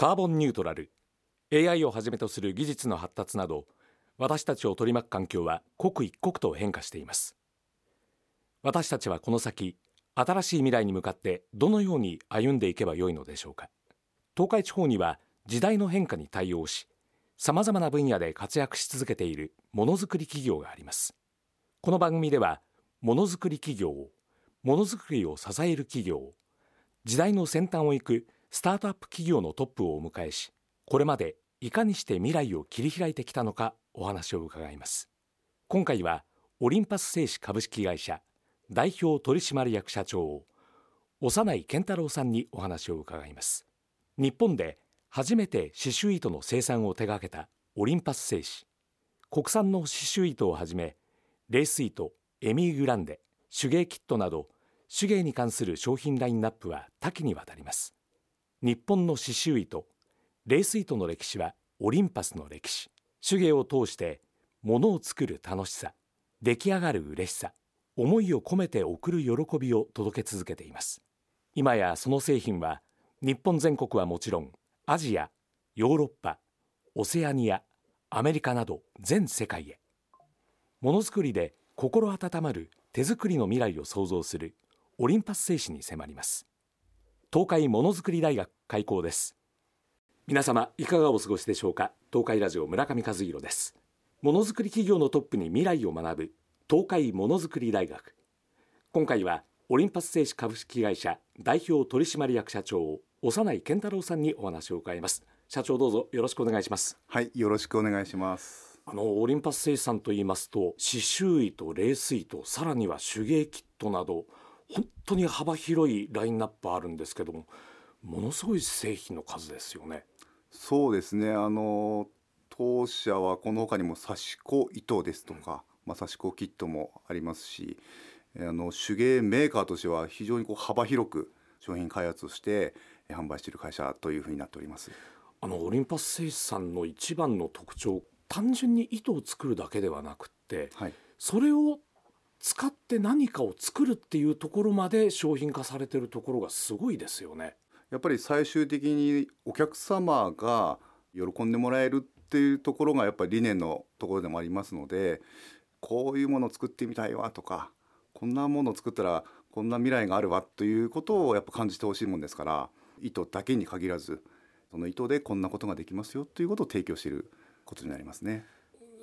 カーボンニュートラル。AI をはじめとする技術の発達など私たちを取り巻く環境は刻一刻と変化しています。私たちはこの先新しい未来に向かってどのように歩んでいけばよいのでしょうか。東海地方には時代の変化に対応しさまざまな分野で活躍し続けているものづくり企業があります。この番組ではものづくり企業ものづくりを支える企業時代の先端を行くスタートアップ企業のトップをお迎えしこれまでいかにして未来を切り開いてきたのかお話を伺います。今回はオリンパス製紙株式会社代表取締役社長長内健太郎さんにお話を伺います。日本で初めて刺繍糸の生産を手掛けたオリンパス製紙国産の刺繍糸をはじめレース糸エミーグランデ手芸キットなど手芸に関する商品ラインナップは多岐にわたります。日本の刺繍糸レース糸の歴史はオリンパスの歴史。手芸を通して物を作る楽しさ出来上がる嬉しさ思いを込めて送る喜びを届け続けています。今やその製品は日本全国はもちろんアジアヨーロッパオセアニアアメリカなど全世界へ。ものづくりで心温まる手作りの未来を創造するオリンパス製紙に迫ります。東海ものづくり大学開校です。皆様いかがお過ごしでしょうか？東海ラジオ村上和弘です。ものづくり企業のトップに未来を学ぶ東海ものづくり大学。今回はオリンパス製紙株式会社代表取締役社長長内健太郎さんにお話を伺います。社長どうぞよろしくお願いします。はいよろしくお願いします。あのオリンパス製紙さんと言いますと刺繍糸レース糸さらには手芸キットなど本当に幅広いラインナップあるんですけどもものすごい製品の数ですよね。そうですねあの当社はこの他にも刺し子糸ですとか、まあ、刺し子キットもありますしあの手芸メーカーとしては非常にこう幅広く商品開発をして販売している会社というふうになっておりますあのオリンパス製紙さんの一番の特徴単純に糸を作るだけではなくて、はい、それを使って何かを作るっていうところまで商品化されてるところがすごいですよね。やっぱり最終的にお客様が喜んでもらえるっていうところがやっぱり理念のところでもありますのでこういうものを作ってみたいわとかこんなものを作ったらこんな未来があるわということをやっぱ感じてほしいもんですから糸だけに限らずその糸でこんなことができますよということを提供していることになりますね。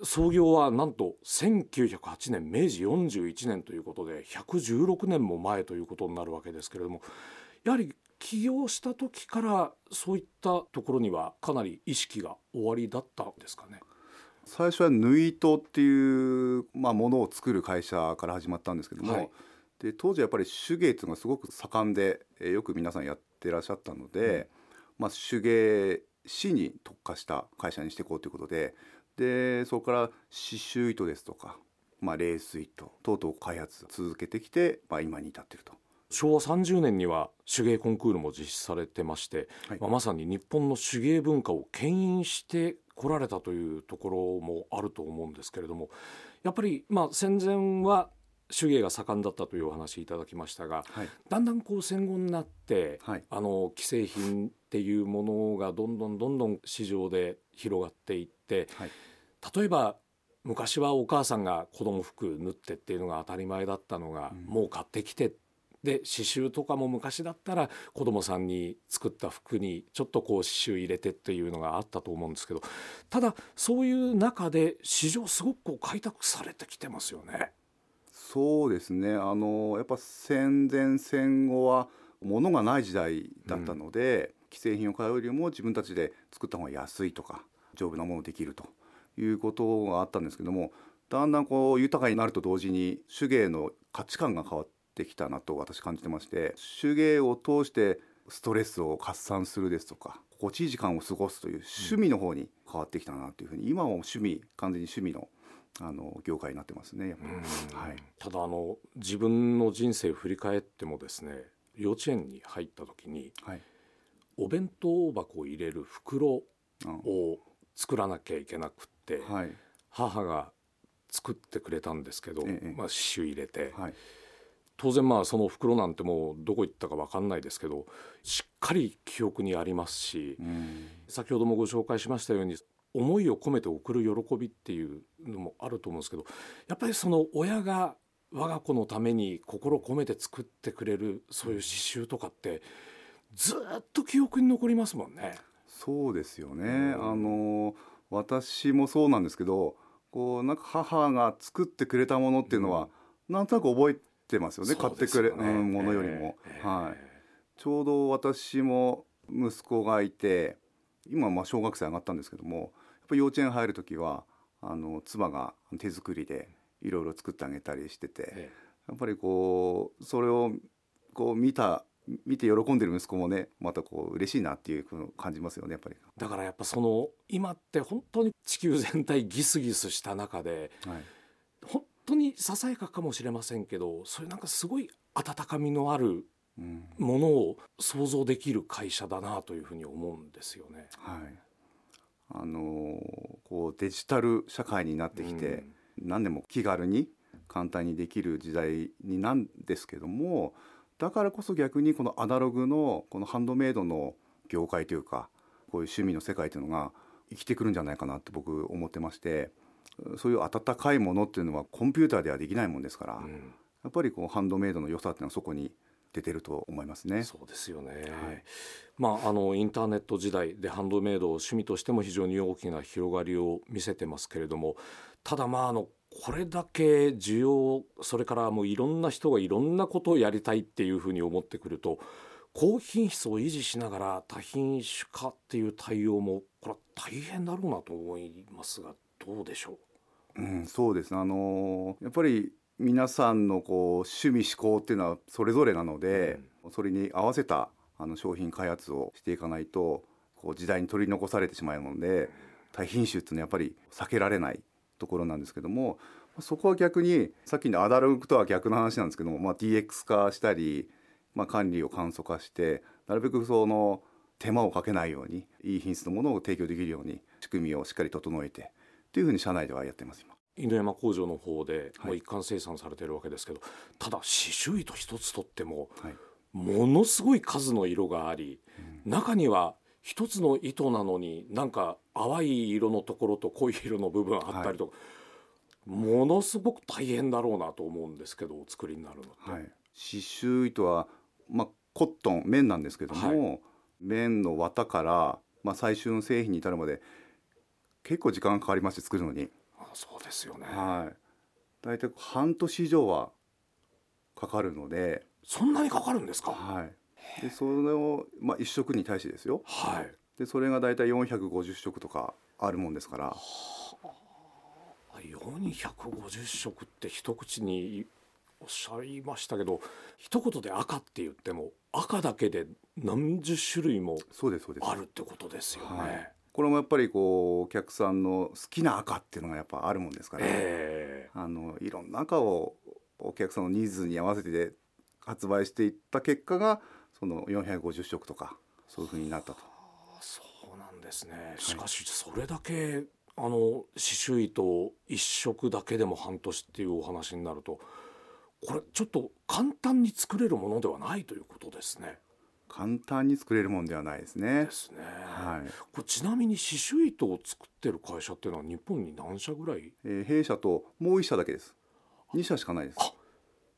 創業はなんと1908年明治41年ということで116年も前ということになるわけですけれどもやはり起業した時からそういったところにはかなり意識がおありだったんですかね？最初は縫い糸っていう、まあ、ものを作る会社から始まったんですけども、はい、で当時やっぱり手芸っていうのがすごく盛んで、えよく皆さんやってらっしゃったので、うん、まあ、手芸師に特化した会社にしていこうということででそこから刺繍糸ですとか、まあ、レース糸等々開発続けてきて、まあ、今に至っていると。昭和30年には手芸コンクールも実施されてまして、はい、まあ、まさに日本の手芸文化を牽引してこられたというところもあると思うんですけれどもやっぱりまあ戦前は手芸が盛んだったというお話いただきましたが、はい、だんだんこう戦後になって、はい、あの既製品っていうものがどんどんどんどん市場で広がっていって、はい、例えば昔はお母さんが子供服縫ってっていうのが当たり前だったのが、うん、もう買ってきてで刺繍とかも昔だったら子供さんに作った服にちょっとこう刺繍入れてっていうのがあったと思うんですけどただそういう中で市場すごくこう開拓されてきてますよね。そうですねあのやっぱ戦前戦後は物がない時代だったので、うん、既製品を買うよりも自分たちで作った方が安いとか丈夫なものできるということがあったんですけどもだんだんこう豊かになると同時に手芸の価値観が変わってきたなと私感じてまして手芸を通してストレスを発散するですとか心地いい時間を過ごすという趣味の方に変わってきたなというふうに今は趣味完全に趣味のあの業界になってますね。はい、ただあの自分の人生を振り返ってもですね幼稚園に入った時に、はい、お弁当箱を入れる袋を作らなきゃいけなくって、はい、母が作ってくれたんですけど、ええ、まあ、刺繍入れて、はい、当然まあその袋なんてもうどこ行ったか分かんないですけどしっかり記憶にありますし、先ほどもご紹介しましたように思いを込めて送る喜びっていうのもあると思うんですけどやっぱりその親が我が子のために心込めて作ってくれるそういう刺繍とかってずっと記憶に残りますもんね。そうですよね、あの私もそうなんですけどこうなんか母が作ってくれたものっていうのは、うん、なんとなく覚えてますよね、ね、買ってくれ、うん、ものよりも、えー、はい、ちょうど私も息子がいて今まあ小学生上がったんですけどもやっぱ幼稚園入る時はあの妻が手作りでいろいろ作ってあげたりしてて、えー、やっぱりこうそれをこう見た見て喜んでる息子もねまたこう嬉しいなっていう感じますよねやっぱり。だからやっぱその今って本当に地球全体ギスギスした中で、はい、本当にささやかかもしれませんけどそういうなんかすごい温かみのあるものを想像できる会社だなというふうに思うんですよね。はい。あのー、こうデジタル社会になってきて、うん、何でも気軽に簡単にできる時代になんですけどもだからこそ逆にこのアナログのこのハンドメイドの業界というかこういう趣味の世界というのが生きてくるんじゃないかなって僕思ってましてそういう温かいものっていうのはコンピューターではできないもんですから、うん、やっぱりこうハンドメイドの良さっていうのはそこに出てると思いますね。そうですよね。はい、まああのインターネット時代でハンドメイドを趣味としても非常に大きな広がりを見せてますけれども、ただまああのこれだけ需要それからもういろんな人がいろんなことをやりたいっていうふうに思ってくると高品質を維持しながら多品種化っていう対応もこれは大変だろうなと思いますがどうでしょう、うん、そうです。あのやっぱり皆さんのこう趣味思考っていうのはそれぞれなので、うん、それに合わせたあの商品開発をしていかないとこう時代に取り残されてしまうので大品種っていうのはやっぱり避けられないところなんですけどもそこは逆にさっきのアダルグとは逆の話なんですけども、まあ、DX 化したり、まあ、管理を簡素化してなるべくその手間をかけないようにいい品質のものを提供できるように仕組みをしっかり整えてというふうに社内ではやってます今。犬山工場の方でもう一貫生産されてるわけですけど、はい、ただ刺繍糸一つとっても、ものすごい数の色があり、うん、中には一つの糸なのになんか淡い色のところと濃い色の部分あったりとか、はい、ものすごく大変だろうなと思うんですけどお作りになるのって。はい、刺繍糸は、まあ、コットン綿なんですけども、はい、綿の綿から、まあ、最終の製品に至るまで結構時間がかかりまして作るのに。あそうですよね、はい、大体半年以上はかかるので。そんなにかかるんですか？はい。でそれを、まあ、1食に対してですよ、はい、でそれが大体450食とかあるもんですから。450食って一口におっしゃいましたけど一言で赤って言っても赤だけで何十種類もあるってことですよね。はい、これもやっぱりこうお客さんの好きな赤っていうのがやっぱあるもんですから、えー、あのいろんな赤をお客さんのニーズに合わせて発売していった結果がその450色とかそういうふうになったと。そうなんですねしかしそれだけ、あの刺繍糸一色だけでも半年っていうお話になるとこれちょっと簡単に作れるものではないということですね。簡単に作れるもんではないですね。ですね。はい。これちなみに刺繍糸を作ってる会社っていうのは日本に何社ぐらい？えー、弊社ともう一社だけです。二社しかないです。あ、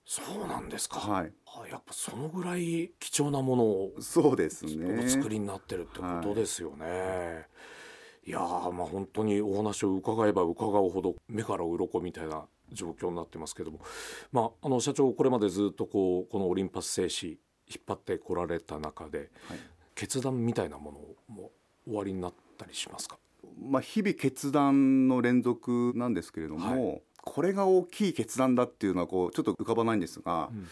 そうなんですか。はい。やっぱそのぐらい貴重なものをそうですね。お作りになってるってことですよね。はい、いやまあ本当にお話を伺えば伺うほど目から鱗みたいな状況になってますけども、まああの社長これまでずっとこうこのオリンパス製紙引っ張ってこられた中で、はい、決断みたいなものも終わりになったりしますか？まあ日々決断の連続なんですけれども。はいこれが大きい決断だっていうのはこうちょっと浮かばないんですが、うん、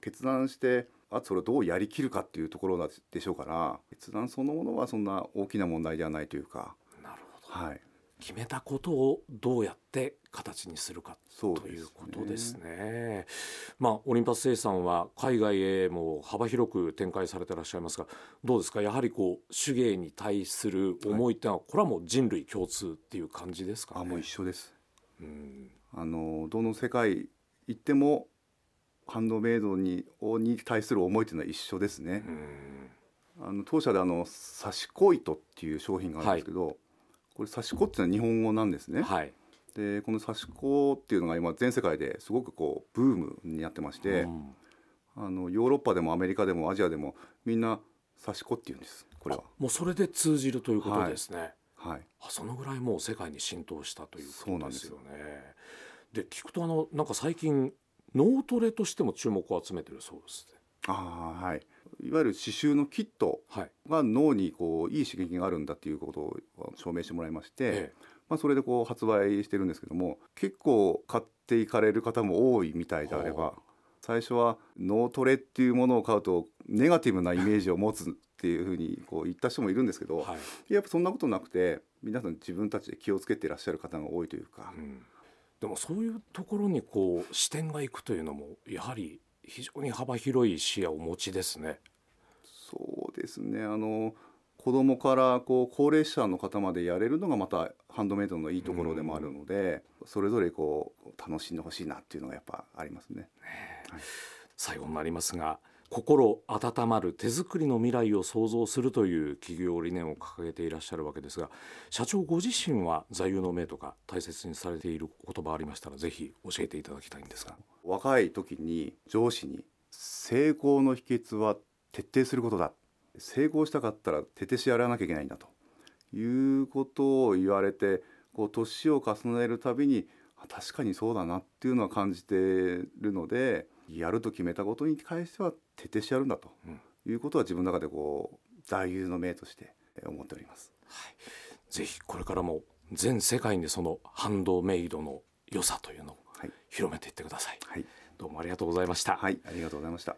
決断してあとそれをどうやりきるかっていうところでしょうから決断そのものはそんな大きな問題ではないというか。なるほど、はい、決めたことをどうやって形にするかということですね。まあオリンパス生産は海外へも幅広く展開されていらっしゃいますが、どうですか？やはりこう手芸に対する思いってのは、はい、これはもう人類共通っていう感じですか、ね、あもう一緒です。うんあのどの世界行ってもハンドメイドにに対する思いというのは一緒ですね。あの当社であの刺し子糸っていう商品があるんですけど、はい、これ刺し子っていうのは日本語なんですね。はい、でこの刺し子っていうのが今全世界ですごくこうブームになってまして、うん、あのヨーロッパでもアメリカでもアジアでもみんな刺し子っていうんですこれは。もうそれで通じるということですね、はい、はい、あそのぐらいもう世界に浸透したということですよね。で聞くとあのなんか最近脳トレとしても注目を集めてるそうですねああはい。いわゆる刺繍のキットが脳にこういい刺激があるんだっていうことを証明してもらいまして、ええ、まあ、それでこう発売してるんですけども結構買っていかれる方も多いみたいであれば最初は脳トレっていうものを買うとネガティブなイメージを持つっていうふうにこう言った人もいるんですけど、はい、やっぱそんなことなくて皆さん自分たちで気をつけていらっしゃる方が多いというか。うん。でもそういうところにこう視点がいくというのもやはり非常に幅広い視野をお持ちですね。そうですね。あの子供からこう高齢者の方までやれるのがまたハンドメイドのいいところでもあるので、うん、それぞれこう楽しんでほしいなっていうのがやっぱありますね。ねはい、最後になりますが心温まる手作りの未来を創造するという企業理念を掲げていらっしゃるわけですが社長ご自身は座右の銘とか大切にされている言葉ありましたらぜひ教えていただきたいんですが。若い時に上司に成功の秘訣は徹底することだ成功したかったら徹底してやらなきゃいけないんだということを言われてこう年を重ねるたびに確かにそうだなっていうのは感じてるのでやると決めたことに関しては徹底してやるんだということは自分の中でこう座右の銘として思っております。はい、ぜひこれからも全世界にそのハンドメイドの良さというのを広めていってください。はい、どうもありがとうございました。はい、ありがとうございました。